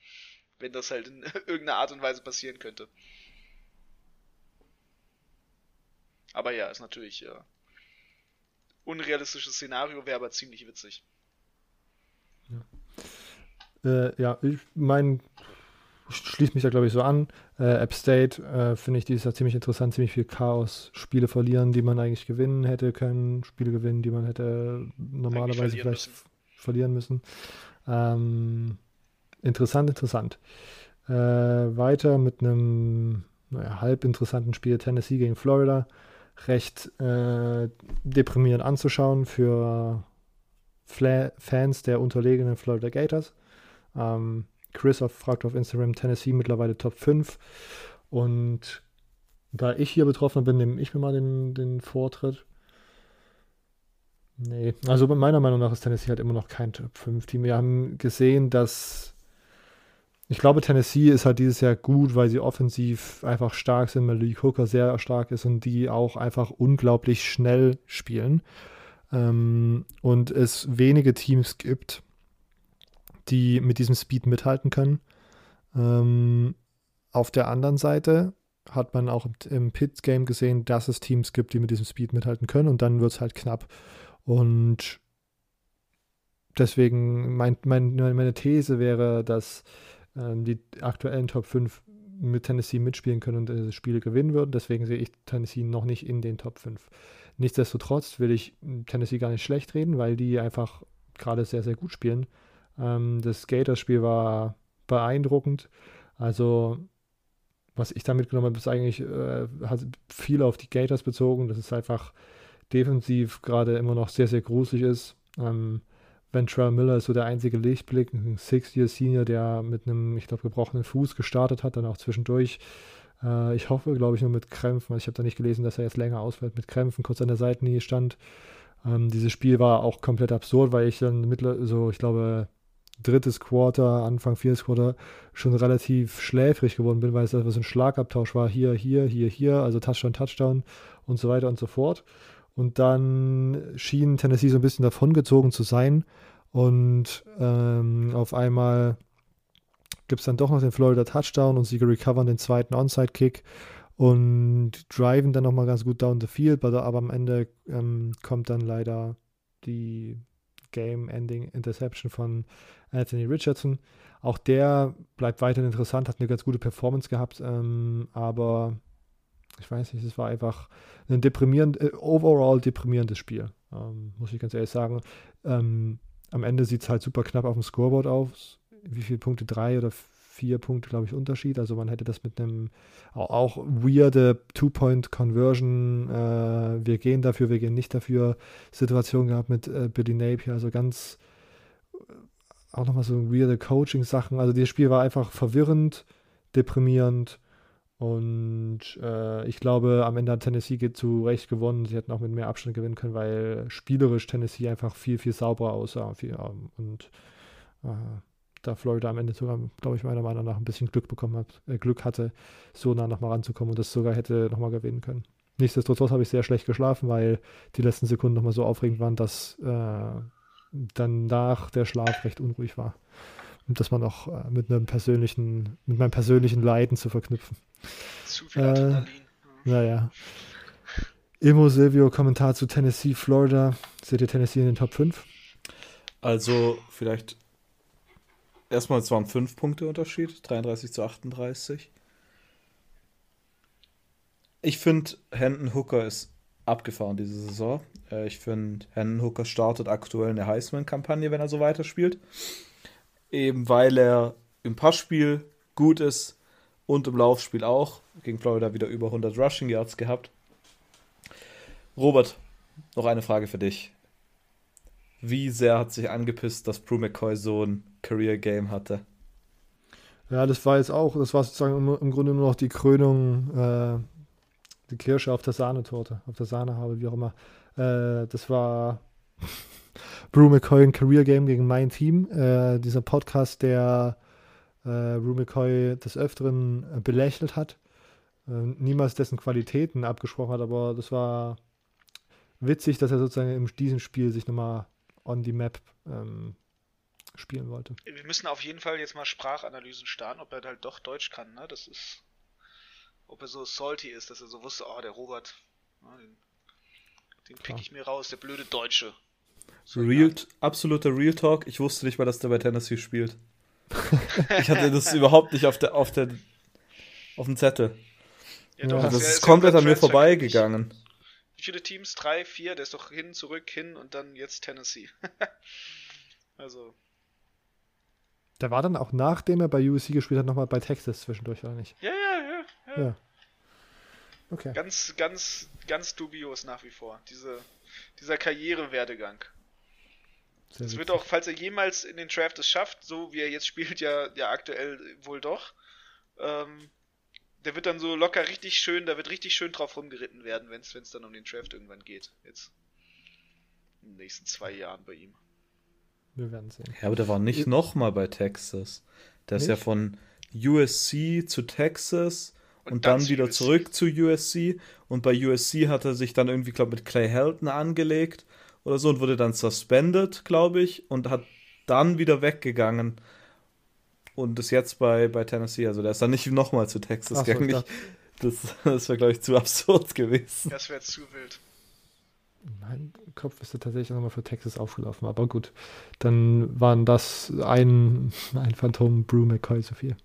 Wenn das halt in irgendeiner Art und Weise passieren könnte. Aber ja, ist natürlich ja, unrealistisches Szenario, wäre aber ziemlich witzig. Ja, äh, ja ich mein schließt mich da, glaube ich, so an. Äh, App State äh, finde ich dieses Jahr ziemlich interessant, ziemlich viel Chaos. Spiele verlieren, die man eigentlich gewinnen hätte können, Spiele gewinnen, die man hätte normalerweise verlieren vielleicht müssen. verlieren müssen. Ähm, interessant, interessant. Äh, weiter mit einem naja, halb interessanten Spiel Tennessee gegen Florida. Recht äh, deprimierend anzuschauen für Fla Fans der unterlegenen Florida Gators. Ähm, Chris fragt auf Instagram Tennessee mittlerweile Top 5. Und da ich hier betroffen bin, nehme ich mir mal den, den Vortritt. Nee, also meiner Meinung nach ist Tennessee halt immer noch kein Top 5 Team. Wir haben gesehen, dass ich glaube, Tennessee ist halt dieses Jahr gut, weil sie offensiv einfach stark sind, weil Lee Hooker sehr stark ist und die auch einfach unglaublich schnell spielen. Ähm, und es wenige Teams gibt, die mit diesem Speed mithalten können. Ähm, auf der anderen Seite hat man auch im Pit-Game gesehen, dass es Teams gibt, die mit diesem Speed mithalten können und dann wird es halt knapp. Und deswegen mein, mein, meine These wäre, dass die aktuellen Top 5 mit Tennessee mitspielen können und äh, Spiele gewinnen würden. Deswegen sehe ich Tennessee noch nicht in den Top 5. Nichtsdestotrotz will ich Tennessee gar nicht schlecht reden, weil die einfach gerade sehr, sehr gut spielen. Ähm, das Gators-Spiel war beeindruckend. Also, was ich da mitgenommen habe, ist eigentlich äh, hat viel auf die Gators bezogen, dass es einfach defensiv gerade immer noch sehr, sehr gruselig ist. Ähm, Ventrell Miller ist so der einzige Lichtblick, ein Six-Year-Senior, der mit einem, ich glaube, gebrochenen Fuß gestartet hat, dann auch zwischendurch. Äh, ich hoffe, glaube ich, nur mit Krämpfen. Also ich habe da nicht gelesen, dass er jetzt länger ausfällt mit Krämpfen, kurz an der Seitenlinie stand. Ähm, dieses Spiel war auch komplett absurd, weil ich dann mittler so, ich glaube, drittes Quarter, Anfang viertes Quarter schon relativ schläfrig geworden bin, weil es etwas ein Schlagabtausch war. Hier, hier, hier, hier, also Touchdown, Touchdown und so weiter und so fort. Und dann schien Tennessee so ein bisschen davongezogen zu sein. Und ähm, auf einmal gibt es dann doch noch den Florida Touchdown und sie recovern den zweiten Onside-Kick und driven dann nochmal ganz gut down the field, aber, am Ende ähm, kommt dann leider die Game-Ending Interception von Anthony Richardson. Auch der bleibt weiterhin interessant, hat eine ganz gute Performance gehabt, ähm, aber ich weiß nicht, es war einfach ein deprimierend, äh, overall deprimierendes Spiel, ähm, muss ich ganz ehrlich sagen. Ähm, am Ende sieht es halt super knapp auf dem Scoreboard aus. Wie viele Punkte? Drei oder vier Punkte, glaube ich, Unterschied. Also man hätte das mit einem auch, auch weirde Two-Point-Conversion, äh, wir gehen dafür, wir gehen nicht dafür, Situation gehabt mit äh, Billy Napier. Also ganz auch nochmal so weirde Coaching-Sachen. Also das Spiel war einfach verwirrend, deprimierend und äh, ich glaube, am Ende hat Tennessee zu Recht gewonnen. Sie hätten auch mit mehr Abstand gewinnen können, weil spielerisch Tennessee einfach viel, viel sauberer aussah. Viel, ähm, und äh, da Florida am Ende sogar, glaube ich, meiner Meinung nach ein bisschen Glück bekommen hat, äh, Glück hatte, so nah nochmal ranzukommen und das sogar hätte nochmal gewinnen können. Nichtsdestotrotz habe ich sehr schlecht geschlafen, weil die letzten Sekunden nochmal so aufregend waren, dass äh, danach der Schlaf recht unruhig war. Und das man auch äh, mit einem persönlichen, mit meinem persönlichen Leiden zu verknüpfen. Zu viel Adrenalin. Äh, naja. Immo Silvio, Kommentar zu Tennessee, Florida. Seht ihr Tennessee in den Top 5? Also, vielleicht erstmal, es waren 5 Punkte Unterschied, 33 zu 38. Ich finde, Hendon Hooker ist abgefahren diese Saison. Äh, ich finde, Hendon Hooker startet aktuell eine Heisman-Kampagne, wenn er so weiterspielt. Eben weil er im Passspiel gut ist und im Laufspiel auch. Gegen Florida wieder über 100 Rushing Yards gehabt. Robert, noch eine Frage für dich. Wie sehr hat sich angepisst, dass Brew McCoy so ein Career Game hatte? Ja, das war jetzt auch, das war sozusagen im, im Grunde nur noch die Krönung, äh, die Kirsche auf der Sahnetorte, auf der Sahnehaube, wie auch immer. Äh, das war Brew McCoy ein Career Game gegen mein Team. Äh, dieser Podcast, der äh, Brew McCoy des Öfteren belächelt hat, äh, niemals dessen Qualitäten abgesprochen hat, aber das war witzig, dass er sozusagen in diesem Spiel sich nochmal on the map ähm, spielen wollte. Wir müssen auf jeden Fall jetzt mal Sprachanalysen starten, ob er halt doch Deutsch kann, ne? Das ist. Ob er so salty ist, dass er so wusste, oh, der Robert, ja, den, den pick ich mir raus, der blöde Deutsche. Real, absoluter Real Talk. Ich wusste nicht mal, dass der bei Tennessee spielt. ich hatte das überhaupt nicht auf der, auf der, auf dem Zettel. Ja, doch, das er ist ja komplett an mir vorbeigegangen. Wie viele Teams? Drei, vier? Der ist doch hin, zurück, hin und dann jetzt Tennessee. also, Der war dann auch nachdem er bei USC gespielt hat, nochmal bei Texas zwischendurch, oder nicht? ja, ja, ja. ja. Ja. Okay. Ganz, ganz, ganz dubios nach wie vor. Diese, dieser Karrierewerdegang. Sehr Es wird witzig. auch, falls er jemals in den Draft es schafft, so wie er jetzt spielt, ja, ja aktuell wohl doch, ähm, der wird dann so locker richtig schön, da wird richtig schön drauf rumgeritten werden, wenn es dann um den Draft irgendwann geht. Jetzt. In den nächsten zwei Jahren bei ihm. Wir werden sehen. Ja, aber der war nicht nochmal bei Texas. Der ist ja Nicht? von USC zu Texas und, Und dann, dann wieder USC. zurück zu USC. Und bei USC hat er sich dann irgendwie, glaube mit Clay Helton angelegt oder so und wurde dann suspended, glaube ich, und hat dann wieder weggegangen. Und ist jetzt bei, bei Tennessee. Also der ist dann nicht nochmal zu Texas so, gegangen. ich das das wäre, glaube ich, zu absurd gewesen. Das wäre zu wild. Mein Kopf ist tatsächlich nochmal für Texas aufgelaufen, aber gut. Dann waren das ein, ein Phantom Brew McCoy zu viel.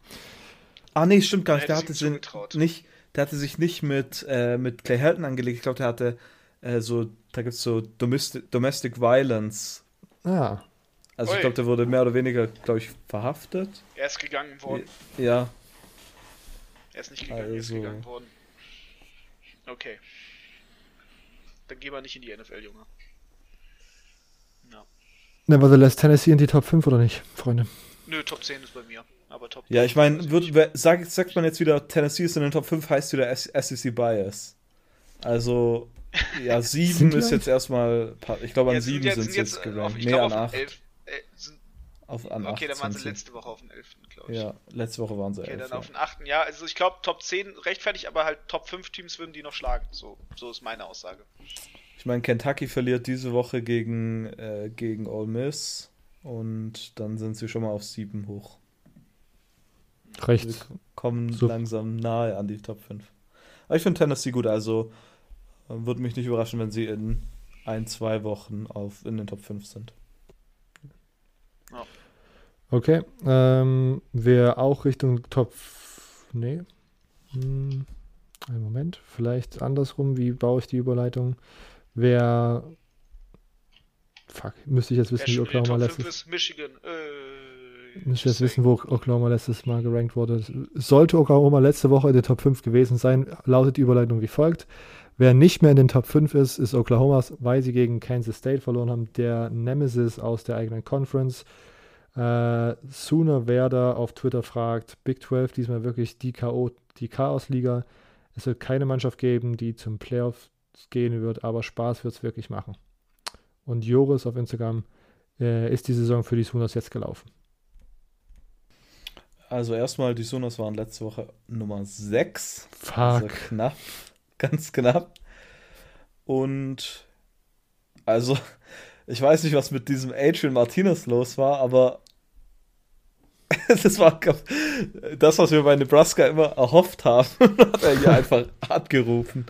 Ah, nee, stimmt gar nicht. Der hatte, sich nicht, der hatte sich nicht mit, äh, mit Clay Helton angelegt. Ich glaube, der hatte äh, so, da gibt es so Domestic, Domestic Violence. Ah, Also Ui. ich glaube, der wurde mehr oder weniger, glaube ich, verhaftet. Er ist gegangen worden. Ja, Er ist nicht gegangen, er ist Also- gegangen worden. Okay. Dann geh mal nicht in die NFL, Junge. Ja. nevertheless, Tennessee in die Top 5 oder nicht, Freunde? Nö, Top 10 ist bei mir. Aber Top ja, ich meine, wird- sagt, sagt man jetzt wieder, Tennessee ist in den Top 5, heißt wieder SEC Bias. Also, ja, 7 Sind die ist jetzt erstmal, ich glaube, an Ja, sind 7 jetzt- sind sie jetzt auf, gerankt. ich Nee, glaube, an auf 8. 11. Äh, sind, Auf, an okay, 8 dann waren sie letzte Woche auf dem 11. glaube ich. Ja, letzte Woche waren sie Okay, 11. dann ja. auf den 8. Ja, also ich glaube, Top 10 rechtfertigt, aber halt Top 5 Teams würden die noch schlagen. So, so ist meine Aussage. Ich meine, Kentucky verliert diese Woche gegen, äh, gegen Ole Miss und dann sind sie schon mal auf 7 hoch. Recht. Wir kommen So. langsam nahe an die Top 5. Aber ich finde Tennessee gut, also würde mich nicht überraschen, wenn sie in ein, zwei Wochen auf, in den Top 5 sind. Okay. Ähm, wer auch Richtung Top. Nee. Hm, einen Moment. Vielleicht andersrum. Wie baue ich die Überleitung? Wer. Fuck. Müsste ich jetzt wissen, wie Oklahoma Top 5 letztes. Michigan. Äh, Müsste ich jetzt wissen, wo Oklahoma letztes Mal gerankt wurde. Sollte Oklahoma letzte Woche in den Top 5 gewesen sein, lautet die Überleitung wie folgt. Wer nicht mehr in den Top 5 ist, ist Oklahoma, weil sie gegen Kansas State verloren haben. Der Nemesis aus der eigenen Conference. Äh, Sooner Werder auf Twitter fragt, Big 12 diesmal wirklich die K.O., die Chaos-Liga. Es wird keine Mannschaft geben, die zum Playoffs gehen wird, aber Spaß wird es wirklich machen. Und Joris auf Instagram, äh, ist die Saison für die Sooners jetzt gelaufen? Also erstmal, die Sonos waren letzte Woche Nummer 6. Fuck. Also knapp. Ganz knapp. Und also, ich weiß nicht, was mit diesem Adrian Martinez los war, aber das war das, was wir bei Nebraska immer erhofft haben, hat er hier einfach abgerufen.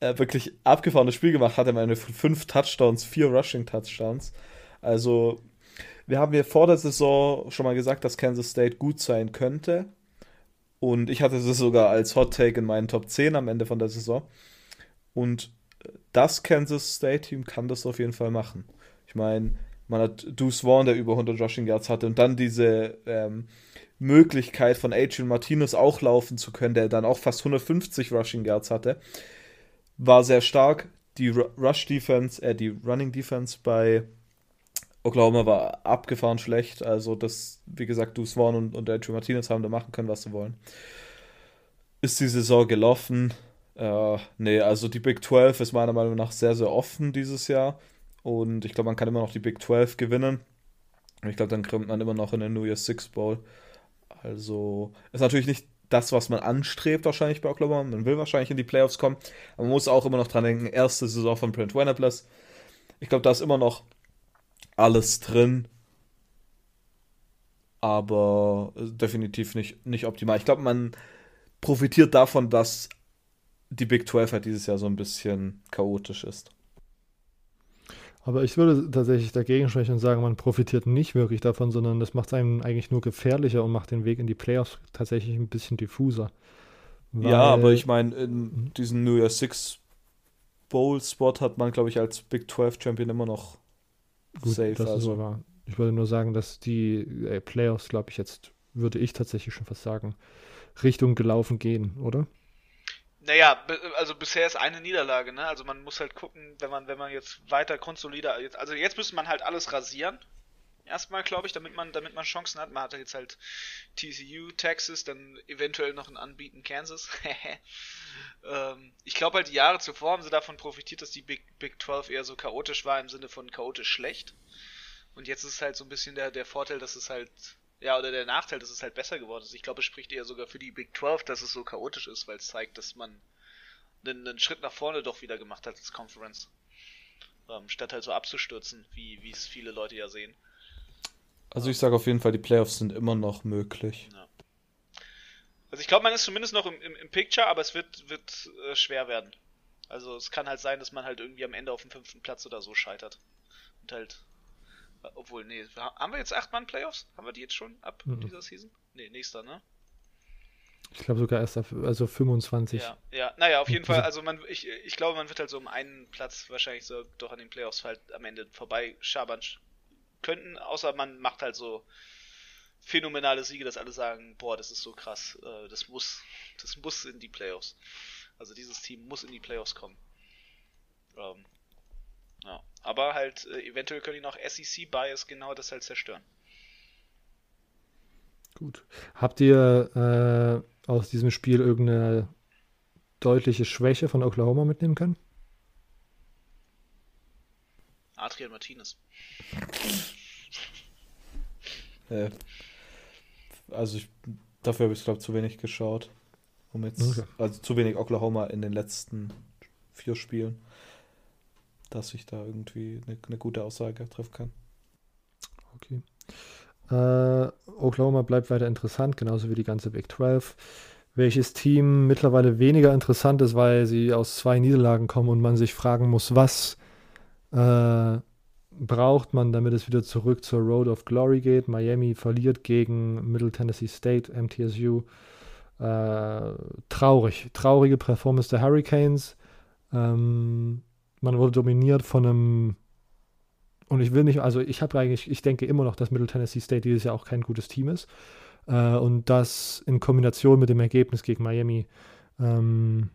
Er wirklich abgefahrenes Spiel gemacht, hat er meine fünf Touchdowns, vier Rushing Touchdowns. Also, wir haben ja vor der Saison schon mal gesagt, dass Kansas State gut sein könnte. Und ich hatte es sogar als Hot Take in meinen Top 10 am Ende von der Saison. Und das Kansas State Team kann das auf jeden Fall machen. Ich meine, man hat Deuce Vaughn, der über 100 Rushing Yards hatte, und dann diese ähm, Möglichkeit von Adrian Martinez auch laufen zu können, der dann auch fast 150 Rushing Yards hatte, war sehr stark. Die Rush Defense, äh, die Running Defense bei Oklahoma war abgefahren schlecht. Also, das, wie gesagt, Deuce Vaughn und, und Adrian Martinez haben da machen können, was sie wollen. Ist die Saison gelaufen? Äh, nee, also die Big 12 ist meiner Meinung nach sehr, sehr offen dieses Jahr. Und ich glaube, man kann immer noch die Big 12 gewinnen. Ich glaube, dann kommt man immer noch in den New Year's Six Bowl. Also ist natürlich nicht das, was man anstrebt, wahrscheinlich bei Oklahoma. Man will wahrscheinlich in die Playoffs kommen. Aber man muss auch immer noch dran denken, erste Saison von Brent Venables. Ich glaube, da ist immer noch alles drin. Aber definitiv nicht, nicht optimal. Ich glaube, man profitiert davon, dass die Big 12 halt dieses Jahr so ein bisschen chaotisch ist. Aber ich würde tatsächlich dagegen sprechen und sagen, man profitiert nicht wirklich davon, sondern das macht es einem eigentlich nur gefährlicher und macht den Weg in die Playoffs tatsächlich ein bisschen diffuser. ja, aber ich meine, in mhm. diesem New Year Six Bowl Spot hat man, glaube ich, als Big 12 Champion immer noch Gut, safe. Das also. ist wahr. Ich würde nur sagen, dass die äh, Playoffs, glaube ich, jetzt, würde ich tatsächlich schon fast sagen, Richtung gelaufen gehen, oder? Naja, also bisher ist eine Niederlage, ne? Also man muss halt gucken, wenn man, wenn man jetzt weiter konsolider, jetzt, also jetzt müsste man halt alles rasieren. Erstmal, glaube ich, damit man, damit man Chancen hat. Man hat jetzt halt TCU, Texas, dann eventuell noch ein Anbieten Kansas. ähm, ich glaube halt, die Jahre zuvor haben sie davon profitiert, dass die Big, Big 12 eher so chaotisch war, im Sinne von chaotisch schlecht. Und jetzt ist es halt so ein bisschen der, der Vorteil, dass es halt ja, oder der Nachteil, dass es halt besser geworden ist. Ich glaube, es spricht eher sogar für die Big 12, dass es so chaotisch ist, weil es zeigt, dass man einen, einen, Schritt nach vorne doch wieder gemacht hat als Conference. Ähm, statt halt so abzustürzen, wie es viele Leute ja sehen. Also ich sage auf jeden Fall, die Playoffs sind immer noch möglich. Ja. Also ich glaube, man ist zumindest noch im, im, im Picture, aber es wird, wird äh, schwer werden. Also es kann halt sein, dass man halt irgendwie am Ende auf dem fünften Platz oder so scheitert. Und halt obwohl, nee, haben wir jetzt 8 Mann Playoffs? Haben wir die jetzt schon ab mhm. dieser Season? Nee, nächster, ne? Ich glaube sogar erst auf, also 25. Ja, ja, naja, auf jeden Fall, also man, ich, ich glaube, man wird halt so um einen Platz wahrscheinlich so doch an den Playoffs halt am Ende vorbei schabern könnten, außer man macht halt so phänomenale Siege, dass alle sagen, boah, das ist so krass, äh, das muss, das muss in die Playoffs. Also dieses Team muss in die Playoffs kommen. Ähm, ja. Aber halt, äh, eventuell können die noch SEC-Bias genau das halt zerstören. Gut. Habt ihr äh, aus diesem Spiel irgendeine deutliche Schwäche von Oklahoma mitnehmen können? Adrian Martinez. äh, also ich, dafür habe ich glaube zu wenig geschaut. Um jetzt, okay. Also zu wenig Oklahoma in den letzten vier Spielen dass ich da irgendwie eine, eine gute Aussage treffen kann. Okay. Äh, Oklahoma bleibt weiter interessant, genauso wie die ganze Big 12. Welches Team mittlerweile weniger interessant ist, weil sie aus zwei Niederlagen kommen und man sich fragen muss, was äh, braucht man, damit es wieder zurück zur Road of Glory geht. Miami verliert gegen Middle Tennessee State, MTSU. Äh, traurig, traurige Performance der Hurricanes. Ähm, man wurde dominiert von einem und ich will nicht, also ich habe eigentlich, ich denke immer noch, dass Middle Tennessee State dieses Jahr auch kein gutes Team ist. Äh, und das in Kombination mit dem Ergebnis gegen Miami ähm,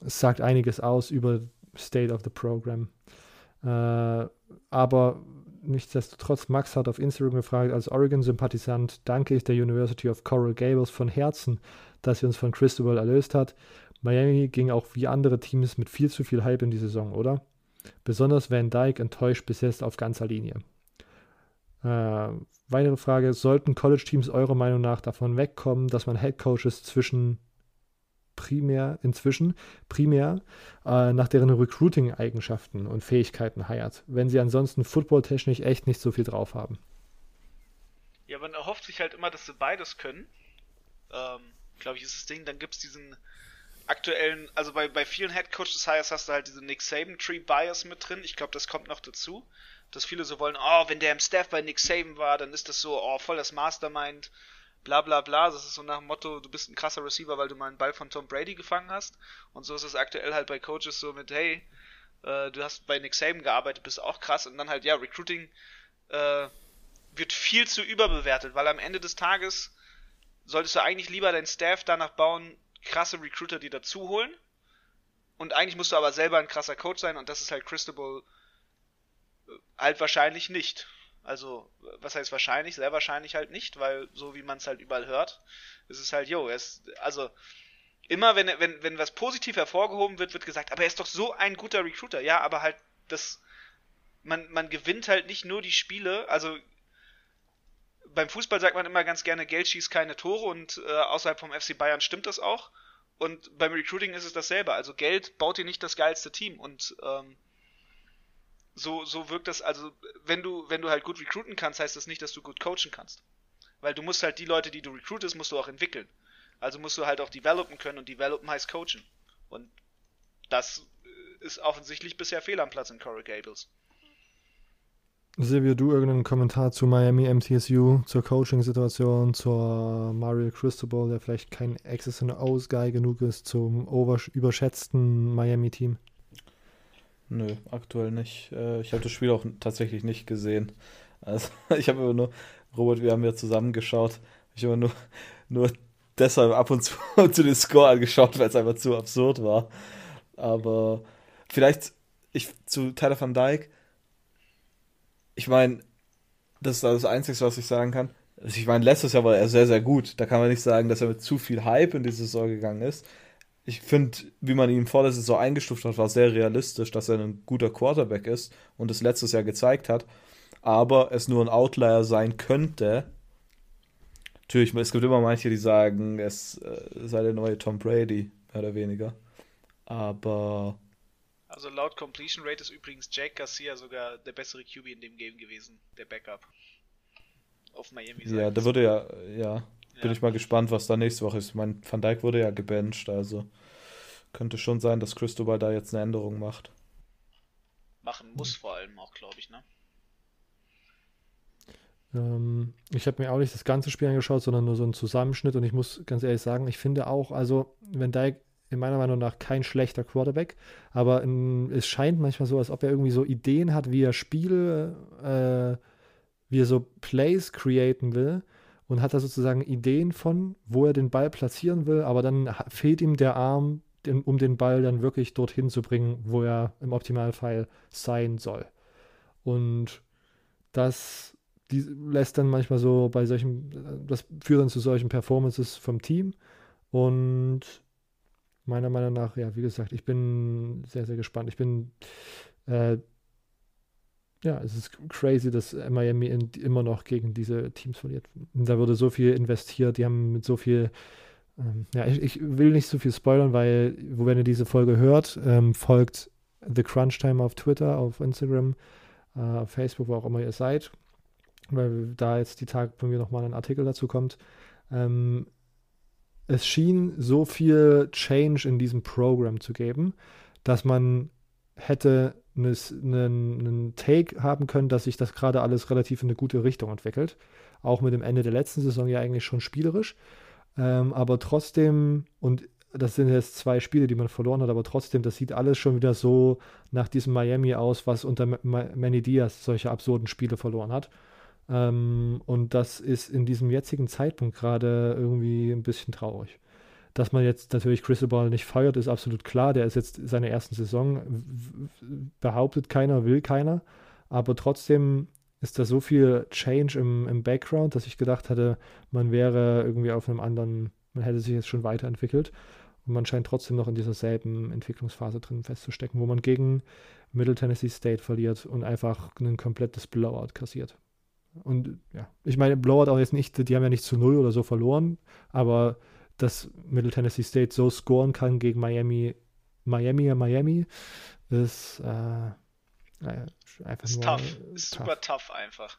sagt einiges aus über State of the Program. Äh, aber nichtsdestotrotz, Max hat auf Instagram gefragt, als Oregon-Sympathisant danke ich der University of Coral Gables von Herzen, dass sie uns von Cristobal erlöst hat. Miami ging auch wie andere Teams mit viel zu viel Hype in die Saison, oder? Besonders Van Dyke enttäuscht bis jetzt auf ganzer Linie. Äh, weitere Frage: Sollten College-Teams eurer Meinung nach davon wegkommen, dass man Head-Coaches zwischen primär, inzwischen primär äh, nach deren Recruiting-Eigenschaften und Fähigkeiten heiert, wenn sie ansonsten footballtechnisch echt nicht so viel drauf haben? Ja, man erhofft sich halt immer, dass sie beides können. Ähm, Glaube ich, ist das Ding. Dann gibt es diesen aktuellen, also bei, bei vielen Headcoaches Hires hast du halt diese Nick Saban Tree Bias mit drin. Ich glaube, das kommt noch dazu, dass viele so wollen, oh, wenn der im Staff bei Nick Saban war, dann ist das so, oh, voll das Mastermind, bla bla bla. Das ist so nach dem Motto, du bist ein krasser Receiver, weil du mal einen Ball von Tom Brady gefangen hast. Und so ist es aktuell halt bei Coaches so mit, hey, äh, du hast bei Nick Saban gearbeitet, bist auch krass. Und dann halt, ja, Recruiting äh, wird viel zu überbewertet, weil am Ende des Tages solltest du eigentlich lieber dein Staff danach bauen, krasse Recruiter, die dazu holen. Und eigentlich musst du aber selber ein krasser Coach sein und das ist halt Christabel äh, halt wahrscheinlich nicht. Also, was heißt wahrscheinlich? Sehr wahrscheinlich halt nicht, weil so wie man es halt überall hört, ist es halt, yo, er ist, also, immer wenn, wenn, wenn was positiv hervorgehoben wird, wird gesagt, aber er ist doch so ein guter Recruiter. Ja, aber halt, das, man, man gewinnt halt nicht nur die Spiele, also beim Fußball sagt man immer ganz gerne, Geld schießt keine Tore und äh, außerhalb vom FC Bayern stimmt das auch. Und beim Recruiting ist es dasselbe. Also Geld baut dir nicht das geilste Team und ähm, so, so wirkt das, also wenn du, wenn du halt gut recruiten kannst, heißt das nicht, dass du gut coachen kannst. Weil du musst halt die Leute, die du recruitest, musst du auch entwickeln. Also musst du halt auch developen können und developen heißt coachen. Und das ist offensichtlich bisher fehl am Platz in Corey Gables. Silvio, du irgendeinen Kommentar zu Miami MTSU, zur Coaching-Situation, zur Mario Cristobal, der vielleicht kein Access and O's Guy genug ist, zum überschätzten Miami-Team? Nö, aktuell nicht. Äh, ich habe das Spiel auch tatsächlich nicht gesehen. Also ich habe immer nur, Robert, wir haben ja zusammen geschaut. Ich habe nur, nur deshalb ab und zu zu den Score angeschaut, weil es einfach zu absurd war. Aber vielleicht ich zu Tyler van Dyke ich meine, das ist das Einzige, was ich sagen kann. Also ich meine, letztes Jahr war er sehr, sehr gut. Da kann man nicht sagen, dass er mit zu viel Hype in die Saison gegangen ist. Ich finde, wie man ihn vor der Saison eingestuft hat, war sehr realistisch, dass er ein guter Quarterback ist und es letztes Jahr gezeigt hat. Aber es nur ein Outlier sein könnte. Natürlich, es gibt immer manche, die sagen, es äh, sei der neue Tom Brady, mehr oder weniger. Aber also laut Completion Rate ist übrigens Jake Garcia sogar der bessere QB in dem Game gewesen, der Backup. Auf Miami. Ja, da würde ja, ja, bin ich mal gespannt, was da nächste Woche ist. Mein Van Dyke wurde ja gebencht, also könnte schon sein, dass Cristobal da jetzt eine Änderung macht. Machen muss vor allem auch, glaube ich, ne? Ähm, ich habe mir auch nicht das ganze Spiel angeschaut, sondern nur so einen Zusammenschnitt und ich muss ganz ehrlich sagen, ich finde auch, also wenn Dyke in meiner Meinung nach kein schlechter Quarterback, aber in, es scheint manchmal so, als ob er irgendwie so Ideen hat, wie er Spiele, äh, wie er so Plays createn will und hat da sozusagen Ideen von, wo er den Ball platzieren will, aber dann fehlt ihm der Arm, um den Ball dann wirklich dorthin zu bringen, wo er im Optimalfall sein soll. Und das lässt dann manchmal so bei solchen, das führt dann zu solchen Performances vom Team und meiner Meinung nach, ja, wie gesagt, ich bin sehr, sehr gespannt. Ich bin, äh, ja, es ist crazy, dass Miami in, immer noch gegen diese Teams verliert. Da wurde so viel investiert, die haben mit so viel, ähm, ja, ich, ich, will nicht so viel spoilern, weil, wo wenn ihr diese Folge hört, ähm, folgt The Crunch Time auf Twitter, auf Instagram, äh, auf Facebook, wo auch immer ihr seid, weil da jetzt die Tage bei mir nochmal ein Artikel dazu kommt. Ähm, es schien so viel Change in diesem Programm zu geben, dass man hätte einen, Take haben können, dass sich das gerade alles relativ in eine gute Richtung entwickelt. Auch mit dem Ende der letzten Saison ja eigentlich schon spielerisch. Ähm, aber trotzdem, und das sind jetzt zwei Spiele, die man verloren hat, aber trotzdem, das sieht alles schon wieder so nach diesem Miami aus, was unter Manny Diaz solche absurden Spiele verloren hat. Ähm, und das ist in diesem jetzigen Zeitpunkt gerade irgendwie ein bisschen traurig. Dass man jetzt natürlich Cristobal nicht feuert, ist absolut klar. Der ist jetzt seine ersten Saison, behauptet keiner, will keiner. Aber trotzdem ist da so viel Change im, im Background, dass ich gedacht hatte, man wäre irgendwie auf einem anderen, man hätte sich jetzt schon weiterentwickelt. Und man scheint trotzdem noch in dieser selben Entwicklungsphase drin festzustecken, wo man gegen Middle Tennessee State verliert und einfach ein komplettes Blowout kassiert. Und ja, ich meine, Blowout auch jetzt nicht, die haben ja nicht zu null oder so verloren, aber dass Middle Tennessee State so scoren kann gegen Miami, Miami, Miami, ist äh, einfach ist nur tough. Ist tough. super tough einfach.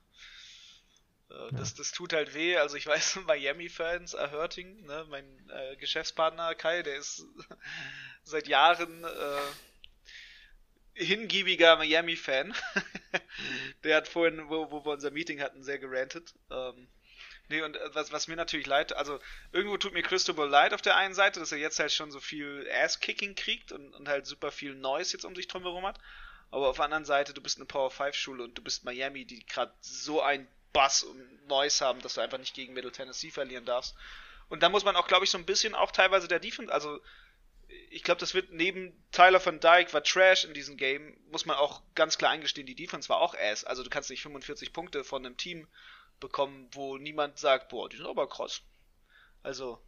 Äh, das, ja. das tut halt weh. Also ich weiß, Miami-Fans are hurting. Ne? Mein äh, Geschäftspartner Kai, der ist seit Jahren äh, hingiebiger Miami-Fan. der hat vorhin, wo, wo wir unser Meeting hatten, sehr gerantet. Ähm, nee, und äh, was, was mir natürlich leid, also irgendwo tut mir Cristobal leid auf der einen Seite, dass er jetzt halt schon so viel Ass-Kicking kriegt und, und halt super viel Noise jetzt um sich drum herum hat. Aber auf der anderen Seite, du bist eine Power 5 Schule und du bist Miami, die gerade so ein Bass und Noise haben, dass du einfach nicht gegen Middle Tennessee verlieren darfst. Und da muss man auch, glaube ich, so ein bisschen auch teilweise der Defense, also ich glaube, das wird neben Tyler van Dyke war Trash in diesem Game, muss man auch ganz klar eingestehen, die Defense war auch ass. Also du kannst nicht 45 Punkte von einem Team bekommen, wo niemand sagt, boah, die sind aber krass. Also,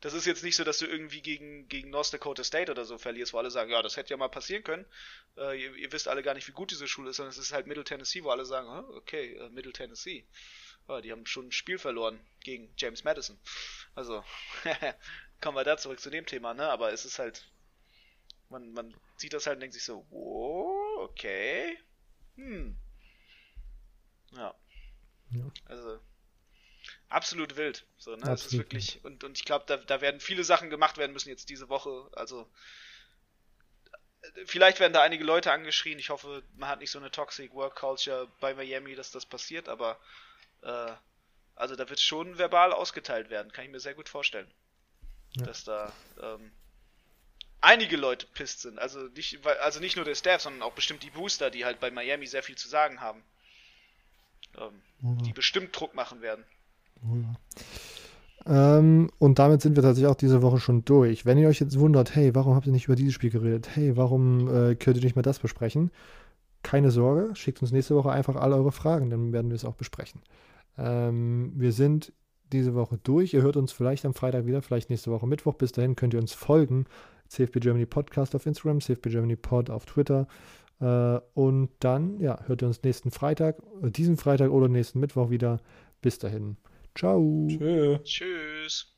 das ist jetzt nicht so, dass du irgendwie gegen, gegen North Dakota State oder so verlierst, wo alle sagen, ja, das hätte ja mal passieren können. Äh, ihr, ihr, wisst alle gar nicht, wie gut diese Schule ist, sondern es ist halt Middle Tennessee, wo alle sagen, okay, äh, Middle Tennessee. Ja, die haben schon ein Spiel verloren gegen James Madison. Also, kommen wir da zurück zu dem Thema, ne? Aber es ist halt, man, man sieht das halt und denkt sich so, wow, okay, hm. Ja. Ja. Also, absolut wild. So, ne? Absolut. Das ist wirklich, und, und ich glaube, da, da werden viele Sachen gemacht werden müssen jetzt diese Woche. Also, vielleicht werden da einige Leute angeschrien. Ich hoffe, man hat nicht so eine Toxic Work Culture bei Miami, dass das passiert, aber äh, also da wird schon verbal ausgeteilt werden, kann ich mir sehr gut vorstellen. Ja. Dass da ähm, einige Leute pisst sind. Also nicht, also nicht nur der Staff, sondern auch bestimmt die Booster, die halt bei Miami sehr viel zu sagen haben. Ähm, ja. Die bestimmt Druck machen werden. Ähm, und damit sind wir tatsächlich auch diese Woche schon durch. Wenn ihr euch jetzt wundert, hey, warum habt ihr nicht über dieses Spiel geredet? Hey, warum äh, könnt ihr nicht mehr das besprechen? Keine Sorge, schickt uns nächste Woche einfach alle eure Fragen, dann werden wir es auch besprechen. Ähm, wir sind diese Woche durch. Ihr hört uns vielleicht am Freitag wieder, vielleicht nächste Woche Mittwoch. Bis dahin könnt ihr uns folgen. CFB Germany Podcast auf Instagram, CFB Germany Pod auf Twitter. Äh, und dann, ja, hört ihr uns nächsten Freitag, äh, diesen Freitag oder nächsten Mittwoch wieder. Bis dahin. Ciao. Tschö. Tschüss.